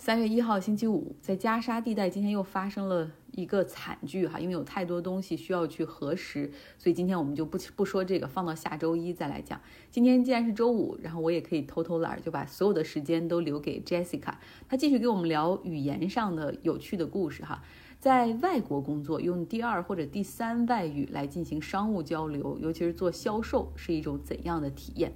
三月一号星期五，在加沙地带，今天又发生了一个惨剧哈，因为有太多东西需要去核实，所以今天我们就不不说这个，放到下周一再来讲。今天既然是周五，然后我也可以偷偷懒儿，就把所有的时间都留给 Jessica，她继续给我们聊语言上的有趣的故事哈。在外国工作，用第二或者第三外语来进行商务交流，尤其是做销售，是一种怎样的体验？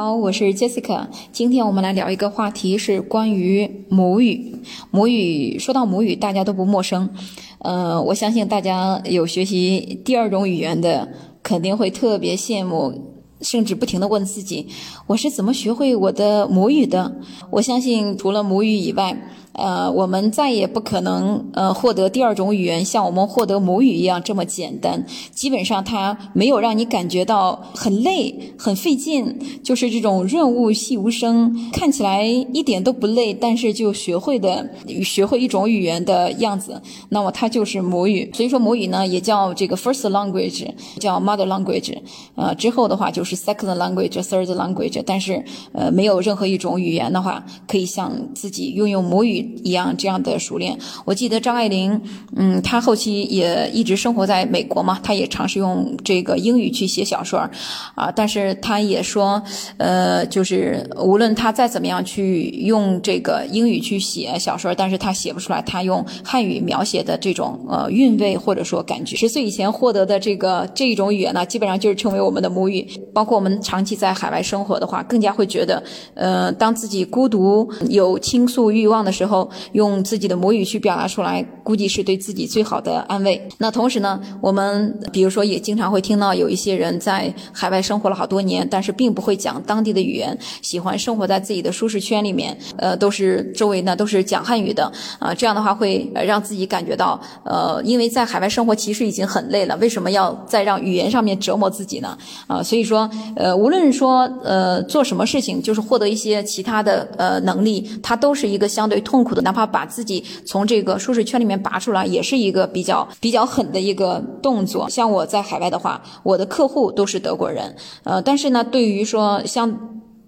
好，我是 Jessica。今天我们来聊一个话题，是关于母语。母语说到母语，大家都不陌生。呃，我相信大家有学习第二种语言的，肯定会特别羡慕，甚至不停的问自己：我是怎么学会我的母语的？我相信，除了母语以外，呃，我们再也不可能呃获得第二种语言像我们获得母语一样这么简单。基本上它没有让你感觉到很累、很费劲，就是这种润物细无声，看起来一点都不累，但是就学会的学会一种语言的样子。那么它就是母语。所以说母语呢也叫这个 first language，叫 mother language。呃，之后的话就是 second language、third language。但是呃没有任何一种语言的话可以像自己拥有母语。一样这样的熟练，我记得张爱玲，嗯，她后期也一直生活在美国嘛，她也尝试用这个英语去写小说啊，但是她也说，呃，就是无论她再怎么样去用这个英语去写小说但是她写不出来她用汉语描写的这种呃韵味或者说感觉。十岁以前获得的这个这一种语言呢，基本上就是成为我们的母语。包括我们长期在海外生活的话，更加会觉得，呃，当自己孤独有倾诉欲望的时候。后用自己的母语去表达出来，估计是对自己最好的安慰。那同时呢，我们比如说也经常会听到有一些人在海外生活了好多年，但是并不会讲当地的语言，喜欢生活在自己的舒适圈里面。呃，都是周围呢都是讲汉语的啊，这样的话会让自己感觉到，呃，因为在海外生活其实已经很累了，为什么要再让语言上面折磨自己呢？啊，所以说，呃，无论说呃做什么事情，就是获得一些其他的呃能力，它都是一个相对痛痛苦的。哪怕把自己从这个舒适圈里面拔出来，也是一个比较比较狠的一个动作。像我在海外的话，我的客户都是德国人，呃，但是呢，对于说像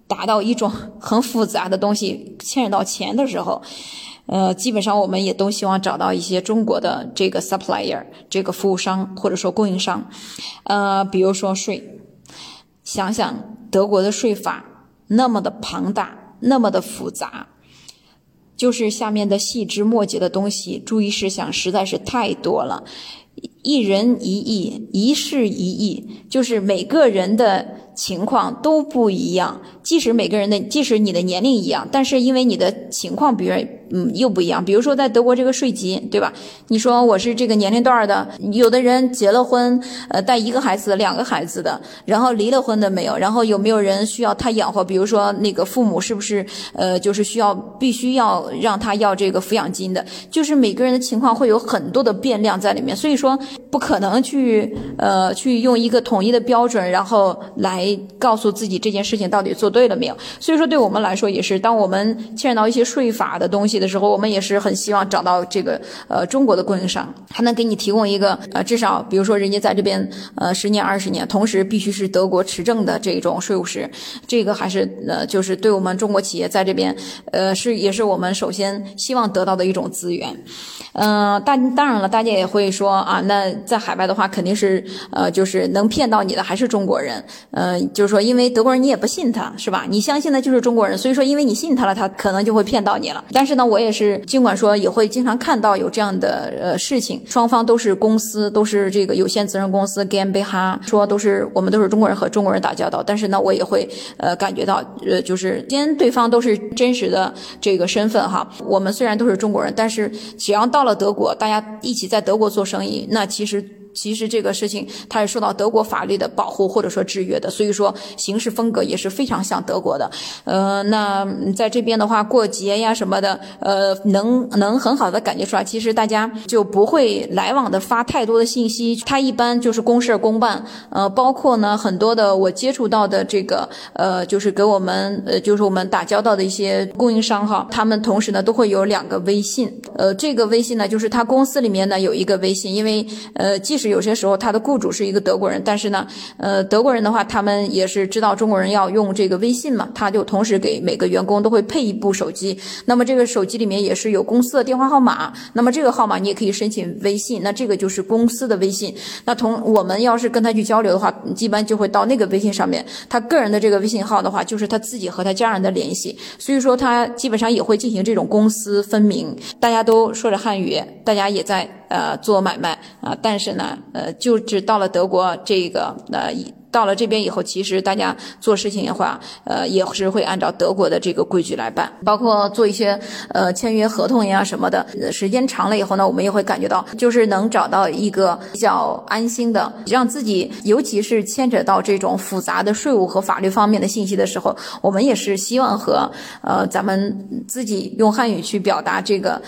达到一种很复杂的东西，牵扯到钱的时候，呃，基本上我们也都希望找到一些中国的这个 supplier，这个服务商或者说供应商，呃，比如说税，想想德国的税法那么的庞大，那么的复杂。就是下面的细枝末节的东西，注意事项实在是太多了。一人一意，一事一意，就是每个人的情况都不一样。即使每个人的，即使你的年龄一样，但是因为你的情况，比如。嗯，又不一样。比如说，在德国这个税级，对吧？你说我是这个年龄段的，有的人结了婚，呃，带一个孩子、两个孩子的，然后离了婚的没有，然后有没有人需要他养活？比如说那个父母是不是呃，就是需要必须要让他要这个抚养金的？就是每个人的情况会有很多的变量在里面，所以说不可能去呃去用一个统一的标准，然后来告诉自己这件事情到底做对了没有。所以说，对我们来说也是，当我们牵扯到一些税法的东西。的时候，我们也是很希望找到这个呃中国的供应商，还能给你提供一个呃至少，比如说人家在这边呃十年二十年，同时必须是德国持证的这种税务师，这个还是呃就是对我们中国企业在这边呃是也是我们首先希望得到的一种资源。嗯，但当然了，大家也会说啊，那在海外的话肯定是呃就是能骗到你的还是中国人，嗯，嗯就是说因为德国人你也不信他是吧？你相信的就是中国人，所以说因为你信他了，他可能就会骗到你了。但是呢。我也是，尽管说也会经常看到有这样的呃事情，双方都是公司，都是这个有限责任公司 GmbH，说都是我们都是中国人和中国人打交道，但是呢，我也会呃感觉到呃就是既然对方都是真实的这个身份哈，我们虽然都是中国人，但是只要到了德国，大家一起在德国做生意，那其实。其实这个事情它是受到德国法律的保护或者说制约的，所以说行事风格也是非常像德国的。呃，那在这边的话，过节呀什么的，呃，能能很好的感觉出来，其实大家就不会来往的发太多的信息，他一般就是公事公办。呃，包括呢很多的我接触到的这个呃，就是给我们呃，就是我们打交道的一些供应商哈，他们同时呢都会有两个微信。呃，这个微信呢就是他公司里面呢有一个微信，因为呃，即使是有些时候他的雇主是一个德国人，但是呢，呃，德国人的话，他们也是知道中国人要用这个微信嘛，他就同时给每个员工都会配一部手机。那么这个手机里面也是有公司的电话号码，那么这个号码你也可以申请微信，那这个就是公司的微信。那同我们要是跟他去交流的话，一般就会到那个微信上面，他个人的这个微信号的话，就是他自己和他家人的联系，所以说他基本上也会进行这种公私分明。大家都说着汉语，大家也在呃做买卖啊，但是呢，呃，就是到了德国这个呃。到了这边以后，其实大家做事情的话，呃，也是会按照德国的这个规矩来办，包括做一些呃签约合同呀什么的。时间长了以后呢，我们也会感觉到，就是能找到一个比较安心的，让自己，尤其是牵扯到这种复杂的税务和法律方面的信息的时候，我们也是希望和呃咱们自己用汉语去表达这个。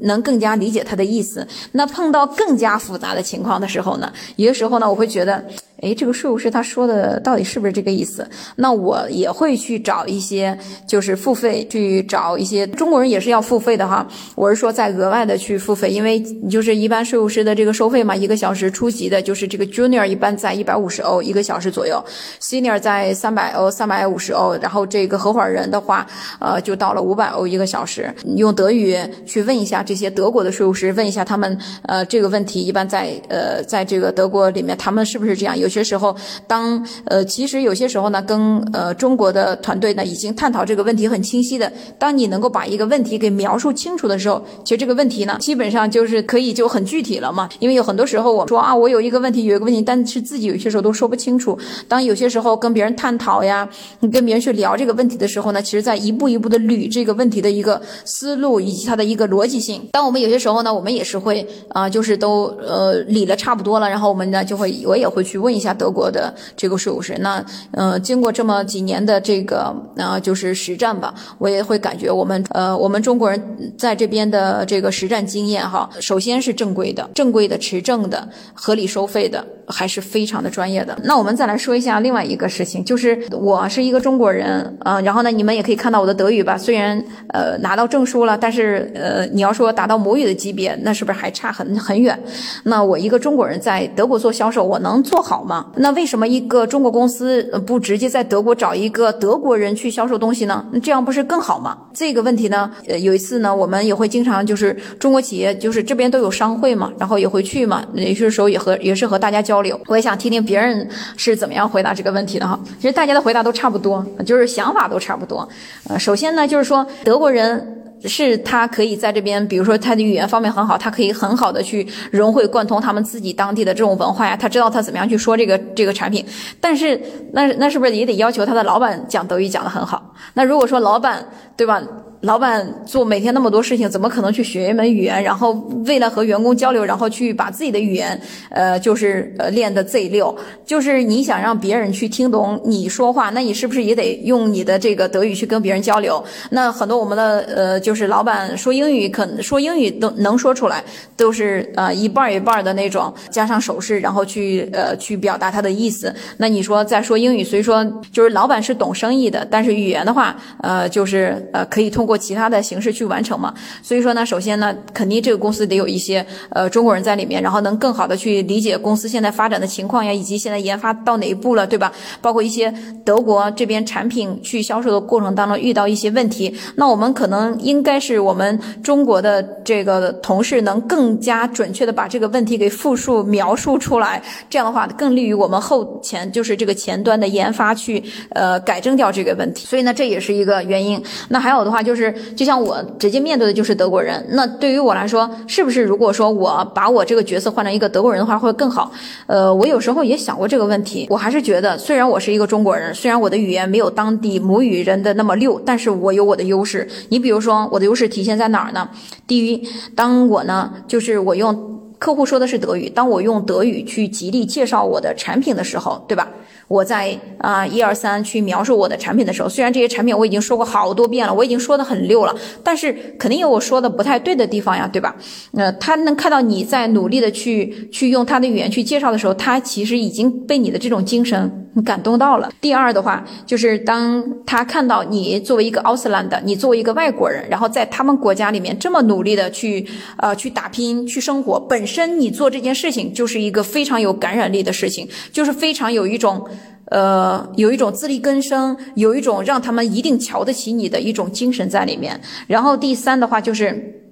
能更加理解他的意思。那碰到更加复杂的情况的时候呢，有的时候呢，我会觉得，哎，这个税务师他说的到底是不是这个意思？那我也会去找一些，就是付费去找一些中国人也是要付费的哈。我是说在额外的去付费，因为就是一般税务师的这个收费嘛，一个小时初级的就是这个 junior 一般在一百五十欧一个小时左右，senior 在三百欧三百五十欧，然后这个合伙人的话，呃，就到了五百欧一个小时。用德语去问一下。这些德国的税务师问一下他们，呃，这个问题一般在呃，在这个德国里面，他们是不是这样？有些时候，当呃，其实有些时候呢，跟呃中国的团队呢已经探讨这个问题很清晰的。当你能够把一个问题给描述清楚的时候，其实这个问题呢，基本上就是可以就很具体了嘛。因为有很多时候我说啊，我有一个问题，有一个问题，但是自己有些时候都说不清楚。当有些时候跟别人探讨呀，你跟别人去聊这个问题的时候呢，其实在一步一步的捋这个问题的一个思路以及它的一个逻辑性。当我们有些时候呢，我们也是会啊，就是都呃理了差不多了，然后我们呢就会，我也会去问一下下德国的这个税务师。那呃，经过这么几年的这个呃，就是实战吧，我也会感觉我们呃，我们中国人在这边的这个实战经验哈，首先是正规的、正规的、持证的、合理收费的，还是非常的专业的。那我们再来说一下另外一个事情，就是我是一个中国人啊，然后呢，你们也可以看到我的德语吧，虽然呃拿到证书了，但是呃，你要说达到。母语的级别，那是不是还差很很远？那我一个中国人在德国做销售，我能做好吗？那为什么一个中国公司不直接在德国找一个德国人去销售东西呢？这样不是更好吗？这个问题呢，呃，有一次呢，我们也会经常就是中国企业，就是这边都有商会嘛，然后也会去嘛，有些时候也和也是和大家交流。我也想听听别人是怎么样回答这个问题的哈。其实大家的回答都差不多，就是想法都差不多。呃，首先呢，就是说德国人。是他可以在这边，比如说他的语言方面很好，他可以很好的去融会贯通他们自己当地的这种文化呀，他知道他怎么样去说这个这个产品。但是那那是不是也得要求他的老板讲德语讲得很好？那如果说老板对吧？老板做每天那么多事情，怎么可能去学一门语言？然后为了和员工交流，然后去把自己的语言，呃，就是呃练得 Z 六。就是你想让别人去听懂你说话，那你是不是也得用你的这个德语去跟别人交流？那很多我们的呃，就是老板说英语，可能说英语都能说出来，都是呃一半一半的那种，加上手势，然后去呃去表达他的意思。那你说在说英语，所以说就是老板是懂生意的，但是语言的话，呃，就是呃可以通过。其他的形式去完成嘛，所以说呢，首先呢，肯定这个公司得有一些呃中国人在里面，然后能更好的去理解公司现在发展的情况呀，以及现在研发到哪一步了，对吧？包括一些德国这边产品去销售的过程当中遇到一些问题，那我们可能应该是我们中国的这个同事能更加准确的把这个问题给复述描述出来，这样的话更利于我们后前就是这个前端的研发去呃改正掉这个问题。所以呢，这也是一个原因。那还有的话就是。就像我直接面对的就是德国人，那对于我来说，是不是如果说我把我这个角色换成一个德国人的话，会更好？呃，我有时候也想过这个问题，我还是觉得，虽然我是一个中国人，虽然我的语言没有当地母语人的那么溜，但是我有我的优势。你比如说，我的优势体现在哪儿呢？第一，当我呢，就是我用客户说的是德语，当我用德语去极力介绍我的产品的时候，对吧？我在啊一二三去描述我的产品的时候，虽然这些产品我已经说过好多遍了，我已经说的很溜了，但是肯定有我说的不太对的地方呀，对吧？呃，他能看到你在努力的去去用他的语言去介绍的时候，他其实已经被你的这种精神感动到了。第二的话，就是当他看到你作为一个奥斯兰的，你作为一个外国人，然后在他们国家里面这么努力的去呃去打拼去生活，本身你做这件事情就是一个非常有感染力的事情，就是非常有一种。呃，有一种自力更生，有一种让他们一定瞧得起你的一种精神在里面。然后第三的话就是，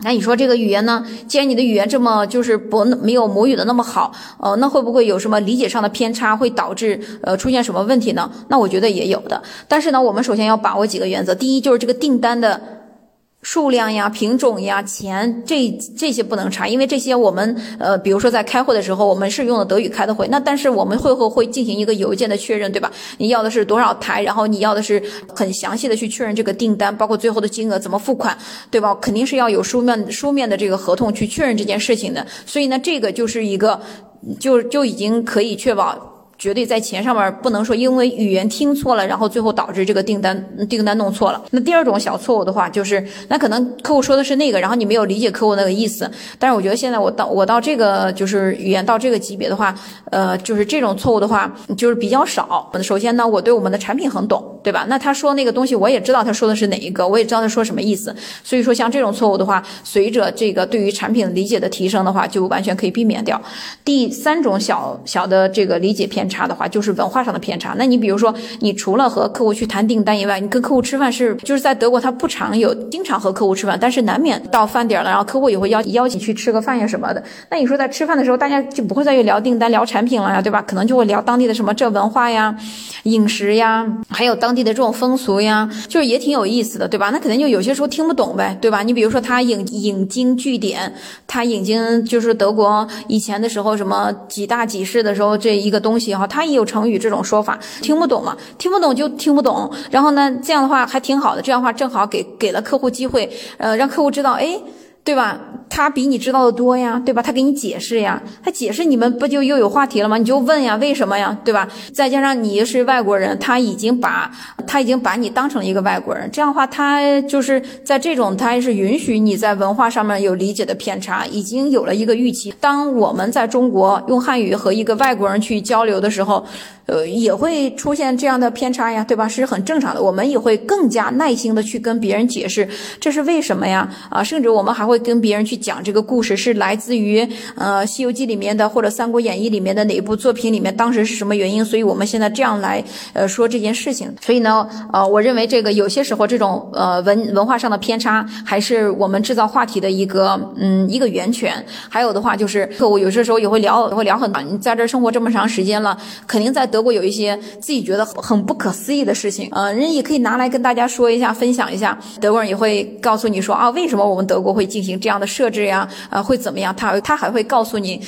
那你说这个语言呢？既然你的语言这么就是不没有母语的那么好，呃，那会不会有什么理解上的偏差，会导致呃出现什么问题呢？那我觉得也有的。但是呢，我们首先要把握几个原则。第一就是这个订单的。数量呀、品种呀、钱，这这些不能差，因为这些我们呃，比如说在开会的时候，我们是用的德语开的会，那但是我们会后会进行一个邮件的确认，对吧？你要的是多少台，然后你要的是很详细的去确认这个订单，包括最后的金额怎么付款，对吧？肯定是要有书面书面的这个合同去确认这件事情的，所以呢，这个就是一个就就已经可以确保。绝对在钱上面不能说因为语言听错了，然后最后导致这个订单订单弄错了。那第二种小错误的话，就是那可能客户说的是那个，然后你没有理解客户那个意思。但是我觉得现在我到我到这个就是语言到这个级别的话，呃，就是这种错误的话就是比较少。首先呢，我对我们的产品很懂，对吧？那他说那个东西我也知道他说的是哪一个，我也知道他说什么意思。所以说像这种错误的话，随着这个对于产品理解的提升的话，就完全可以避免掉。第三种小小的这个理解偏。差的话就是文化上的偏差。那你比如说，你除了和客户去谈订单以外，你跟客户吃饭是就是在德国，他不常有经常和客户吃饭，但是难免到饭点了，然后客户也会邀邀请去吃个饭呀什么的。那你说在吃饭的时候，大家就不会再去聊订单、聊产品了呀，对吧？可能就会聊当地的什么这文化呀、饮食呀，还有当地的这种风俗呀，就是也挺有意思的，对吧？那肯定就有些时候听不懂呗，对吧？你比如说他引引经据典，他引经就是德国以前的时候什么几大几世的时候这一个东西。哈，他也有成语这种说法，听不懂嘛？听不懂就听不懂。然后呢，这样的话还挺好的，这样的话正好给给了客户机会，呃，让客户知道，哎。对吧？他比你知道的多呀，对吧？他给你解释呀，他解释你们不就又有话题了吗？你就问呀，为什么呀，对吧？再加上你是外国人，他已经把他已经把你当成一个外国人，这样的话，他就是在这种他是允许你在文化上面有理解的偏差，已经有了一个预期。当我们在中国用汉语和一个外国人去交流的时候，呃，也会出现这样的偏差呀，对吧？是很正常的。我们也会更加耐心的去跟别人解释这是为什么呀，啊，甚至我们还会。跟别人去讲这个故事是来自于呃《西游记》里面的或者《三国演义》里面的哪一部作品里面，当时是什么原因？所以我们现在这样来呃说这件事情。所以呢，呃，我认为这个有些时候这种呃文文化上的偏差，还是我们制造话题的一个嗯一个源泉。还有的话就是客户有些时候也会聊也，会聊很多。你在这生活这么长时间了，肯定在德国有一些自己觉得很不可思议的事情，呃，人也可以拿来跟大家说一下，分享一下。德国人也会告诉你说啊，为什么我们德国会进行这样的设置呀，啊，会怎么样？他他还会告诉你。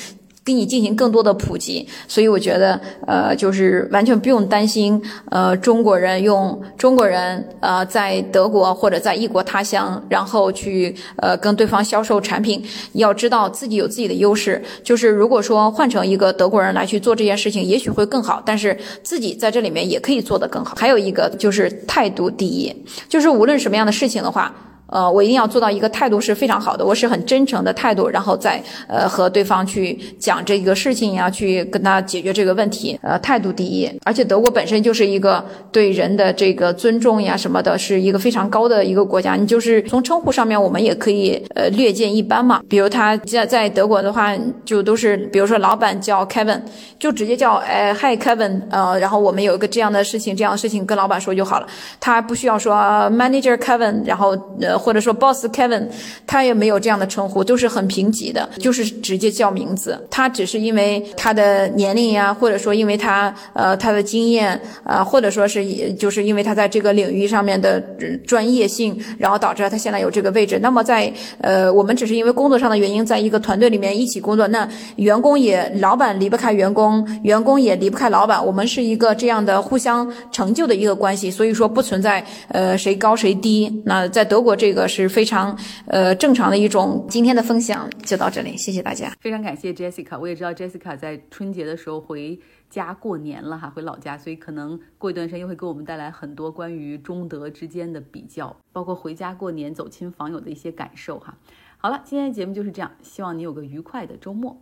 给你进行更多的普及，所以我觉得，呃，就是完全不用担心，呃，中国人用中国人，呃，在德国或者在异国他乡，然后去呃跟对方销售产品，要知道自己有自己的优势。就是如果说换成一个德国人来去做这件事情，也许会更好，但是自己在这里面也可以做得更好。还有一个就是态度第一，就是无论什么样的事情的话。呃，我一定要做到一个态度是非常好的，我是很真诚的态度，然后再呃和对方去讲这个事情呀，去跟他解决这个问题。呃，态度第一，而且德国本身就是一个对人的这个尊重呀什么的，是一个非常高的一个国家。你就是从称呼上面，我们也可以呃略见一斑嘛。比如他在在德国的话，就都是比如说老板叫 Kevin，就直接叫哎 Hi Kevin，呃，然后我们有一个这样的事情，这样的事情跟老板说就好了，他不需要说 Manager Kevin，然后呃。或者说 Boss Kevin，他也没有这样的称呼，都是很平级的，就是直接叫名字。他只是因为他的年龄呀，或者说因为他呃他的经验啊，或者说是就是因为他在这个领域上面的专业性，然后导致他现在有这个位置。那么在呃我们只是因为工作上的原因，在一个团队里面一起工作，那员工也老板离不开员工，员工也离不开老板，我们是一个这样的互相成就的一个关系。所以说不存在呃谁高谁低。那在德国这。这个是非常呃正常的一种。今天的分享就到这里，谢谢大家。非常感谢 Jessica，我也知道 Jessica 在春节的时候回家过年了哈，回老家，所以可能过一段时间又会给我们带来很多关于中德之间的比较，包括回家过年走亲访友的一些感受哈。好了，今天的节目就是这样，希望你有个愉快的周末。